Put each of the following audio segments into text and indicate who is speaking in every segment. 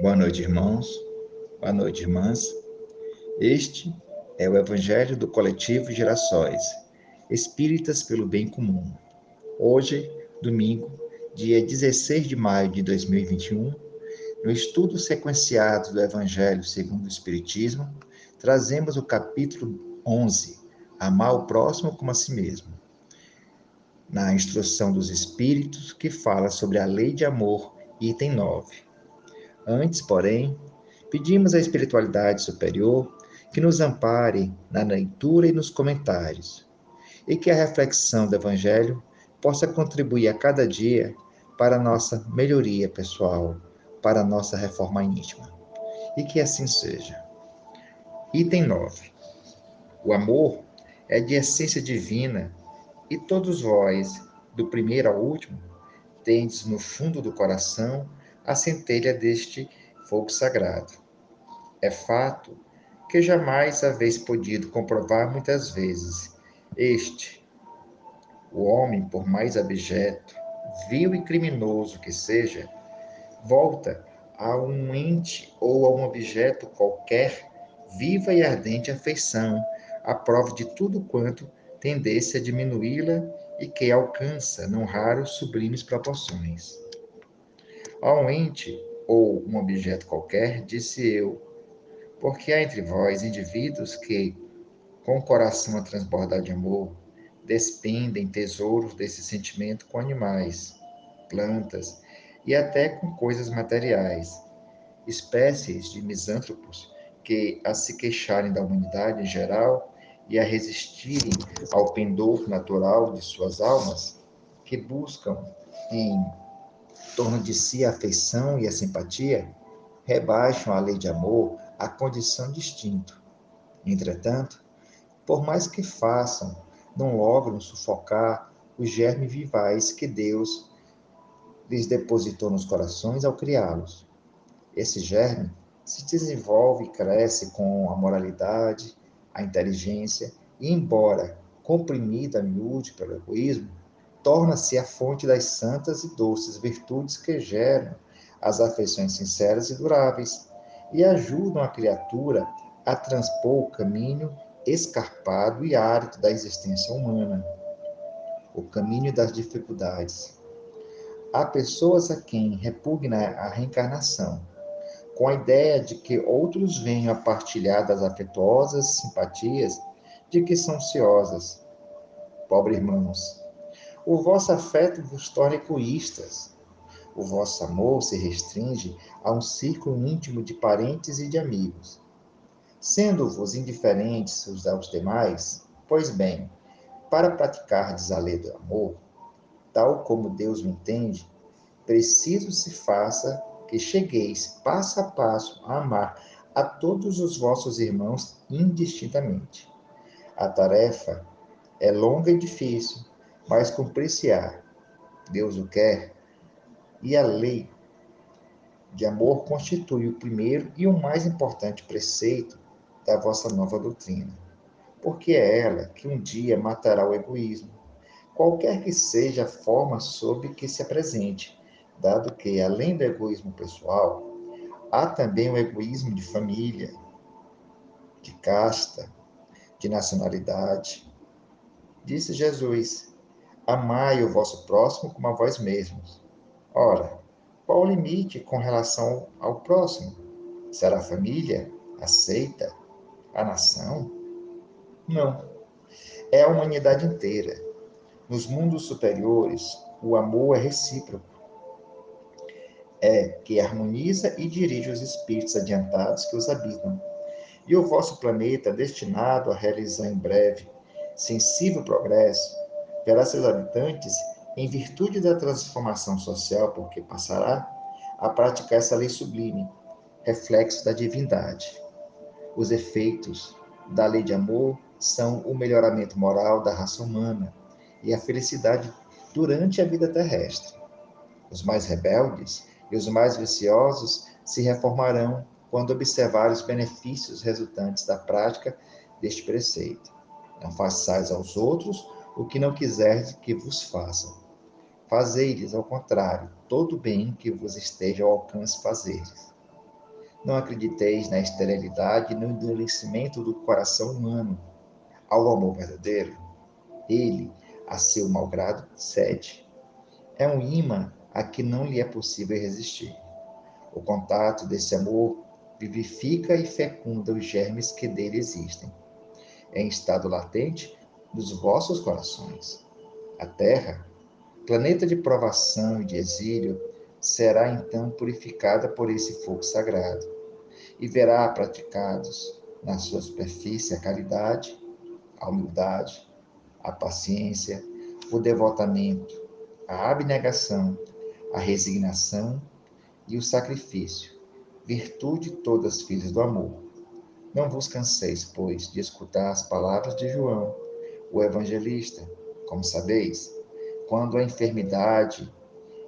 Speaker 1: Boa noite, irmãos. Boa noite, irmãs. Este é o Evangelho do Coletivo Gerações, Espíritas pelo Bem Comum. Hoje, domingo, dia 16 de maio de 2021, no estudo sequenciado do Evangelho segundo o Espiritismo, trazemos o capítulo 11, Amar o próximo como a si mesmo. Na instrução dos Espíritos, que fala sobre a lei de amor, item 9. Antes, porém, pedimos à espiritualidade superior que nos ampare na leitura e nos comentários, e que a reflexão do Evangelho possa contribuir a cada dia para a nossa melhoria pessoal, para a nossa reforma íntima. E que assim seja. Item 9. O amor é de essência divina e todos vós, do primeiro ao último, tendes no fundo do coração a centelha deste fogo sagrado. É fato que jamais haveis podido comprovar muitas vezes este, o homem, por mais abjeto, vil e criminoso que seja, volta a um ente ou a um objeto qualquer viva e ardente afeição, à prova de tudo quanto tendesse a diminuí-la e que alcança, não raro, sublimes proporções. A um ente ou um objeto qualquer, disse eu, porque há entre vós indivíduos que, com o coração a transbordar de amor, despendem tesouros desse sentimento com animais, plantas e até com coisas materiais, espécies de misântropos que, a se queixarem da humanidade em geral e a resistirem ao pendor natural de suas almas, que buscam em torno de si a afeição e a simpatia, rebaixam a lei de amor à condição de instinto. Entretanto, por mais que façam, não logram sufocar os germes vivais que Deus lhes depositou nos corações ao criá-los. Esse germe se desenvolve e cresce com a moralidade, a inteligência, e embora comprimida a miúde pelo egoísmo, torna-se a fonte das santas e doces virtudes que geram as afeições sinceras e duráveis e ajudam a criatura a transpor o caminho escarpado e árido da existência humana, o caminho das dificuldades. Há pessoas a quem repugna a reencarnação, com a ideia de que outros venham a partilhar das afetuosas simpatias de que são ciosas. Pobre irmãos, o vosso afeto vos torna egoístas. O vosso amor se restringe a um círculo íntimo de parentes e de amigos. Sendo-vos indiferentes os aos demais, pois bem, para praticar a lei do amor, tal como Deus o entende, preciso se faça que chegueis passo a passo a amar a todos os vossos irmãos indistintamente. A tarefa é longa e difícil, mas cumprir-se-á. Deus o quer. E a lei de amor constitui o primeiro e o mais importante preceito da vossa nova doutrina, porque é ela que um dia matará o egoísmo, qualquer que seja a forma sob que se apresente, dado que, além do egoísmo pessoal, há também o egoísmo de família, de casta, de nacionalidade. Disse Jesus: Amai o vosso próximo como a vós mesmos. Ora, qual o limite com relação ao próximo? Será a família? A seita? A nação? Não. É a humanidade inteira. Nos mundos superiores, o amor é recíproco. É que harmoniza e dirige os espíritos adiantados que os habitam. E o vosso planeta, destinado a realizar em breve sensível progresso, verá seus habitantes, em virtude da transformação social por que passará, a praticar essa lei sublime, reflexo da divindade. Os efeitos da lei de amor são o melhoramento moral da raça humana e a felicidade durante a vida terrestre. Os mais rebeldes e os mais viciosos se reformarão quando observar os benefícios resultantes da prática deste preceito. Não façais aos outros o que não quiserdes que vos façam. Fazei-lhes, ao contrário, todo o bem que vos esteja ao alcance fazeres. Não acrediteis na esterilidade e no endurecimento do coração humano ao amor verdadeiro. Ele, a seu malgrado, cede. É um imã a que não lhe é possível resistir. O contato desse amor vivifica e fecunda os germes que dele existem. Em estado latente dos vossos corações. A terra, planeta de provação e de exílio, será então purificada por esse fogo sagrado e verá praticados na sua superfície a caridade, a humildade, a paciência, o devotamento, a abnegação, a resignação e o sacrifício, virtude todas filhas do amor. Não vos canseis, pois, de escutar as palavras de João, o evangelista, como sabeis, quando a enfermidade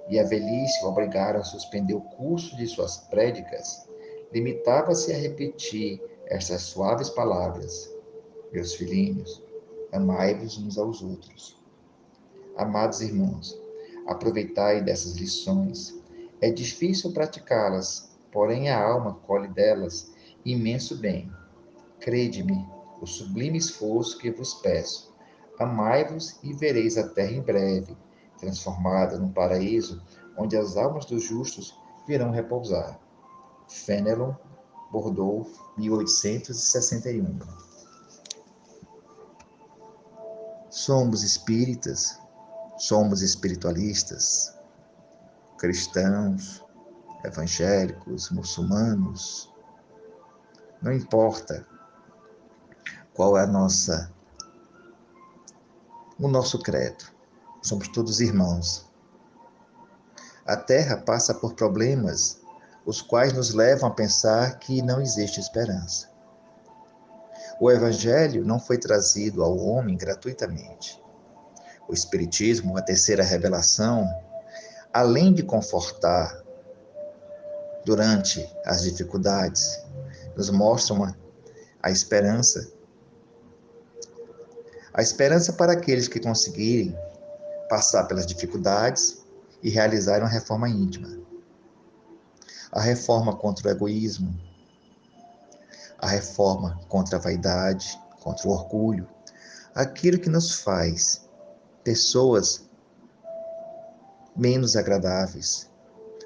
Speaker 1: e a velhice o obrigaram a suspender o curso de suas prédicas, limitava-se a repetir estas suaves palavras: Meus filhinhos, amai-vos uns aos outros. Amados irmãos, aproveitai dessas lições. É difícil praticá-las, porém a alma colhe delas imenso bem. Crede-me, o sublime esforço que vos peço. Amai-vos e vereis a terra em breve, transformada num paraíso onde as almas dos justos virão repousar. Fenelon, Bordeaux, 1861. Somos espíritas, somos espiritualistas, cristãos, evangélicos, muçulmanos, não importa qual é a nossa o nosso credo. Somos todos irmãos. A Terra passa por problemas os quais nos levam a pensar que não existe esperança. O Evangelho não foi trazido ao homem gratuitamente. O Espiritismo, a terceira revelação, além de confortar durante as dificuldades, nos mostram a esperança. A esperança para aqueles que conseguirem passar pelas dificuldades e realizar uma reforma íntima. A reforma contra o egoísmo, a reforma contra a vaidade, contra o orgulho, aquilo que nos faz pessoas menos agradáveis,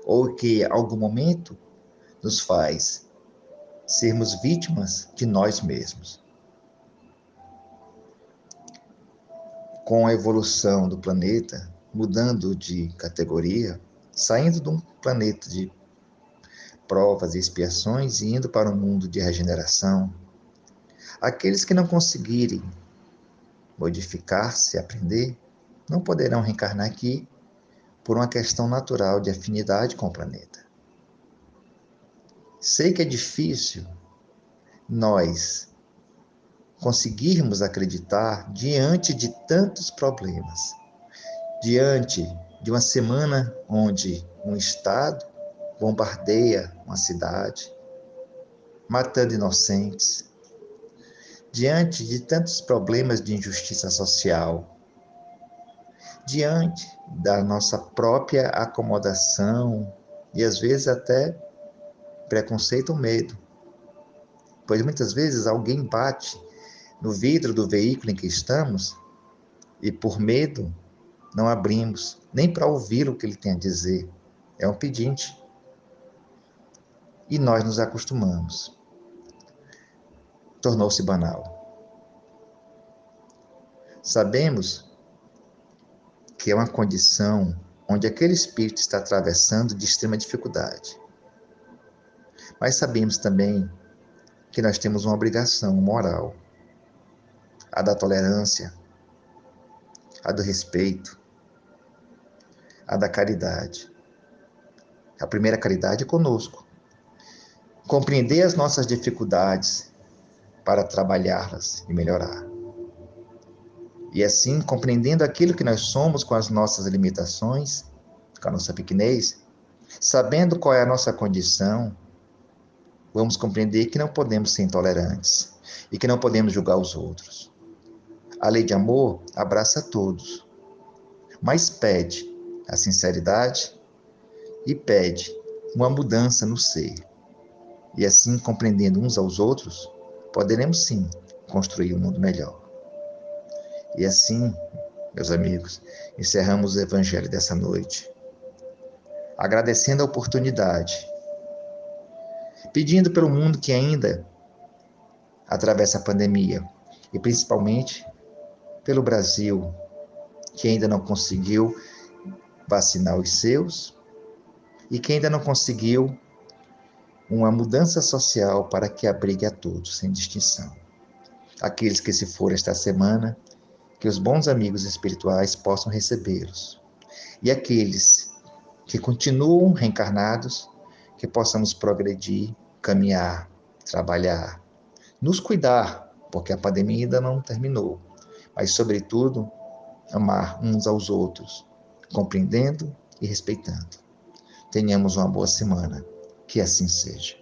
Speaker 1: ou que, em algum momento, nos faz sermos vítimas de nós mesmos. Com a evolução do planeta, mudando de categoria, saindo de um planeta de provas e expiações e indo para um mundo de regeneração. Aqueles que não conseguirem modificar-se, aprender, não poderão reencarnar aqui por uma questão natural de afinidade com o planeta. Sei que é difícil nós conseguirmos acreditar diante de tantos problemas, diante de uma semana onde um Estado bombardeia uma cidade, matando inocentes. Diante de tantos problemas de injustiça social, diante da nossa própria acomodação e às vezes até preconceito ou medo. Pois muitas vezes alguém bate no vidro do veículo em que estamos e por medo não abrimos nem para ouvir o que ele tem a dizer. É um pedinte e nós nos acostumamos. Tornou-se banal. Sabemos que é uma condição onde aquele espírito está atravessando de extrema dificuldade. Mas sabemos também que nós temos uma obrigação moral, a da tolerância, a do respeito, a da caridade. A primeira caridade é conosco compreender as nossas dificuldades para trabalhá-las e melhorar. E assim, compreendendo aquilo que nós somos com as nossas limitações, com a nossa pequenez, sabendo qual é a nossa condição, vamos compreender que não podemos ser intolerantes e que não podemos julgar os outros. A lei de amor abraça todos, mas pede a sinceridade e pede uma mudança no ser. E assim, compreendendo uns aos outros, poderemos sim construir um mundo melhor. E assim, meus amigos, encerramos o Evangelho dessa noite, agradecendo a oportunidade, pedindo pelo mundo que ainda atravessa a pandemia e principalmente pelo Brasil, que ainda não conseguiu vacinar os seus e que ainda não conseguiu uma mudança social para que abrigue a todos, sem distinção. Aqueles que se forem esta semana, que os bons amigos espirituais possam recebê-los. E aqueles que continuam reencarnados, que possamos progredir, caminhar, trabalhar, nos cuidar, porque a pandemia ainda não terminou, mas, sobretudo, amar uns aos outros, compreendendo e respeitando. Tenhamos uma boa semana. Que assim seja.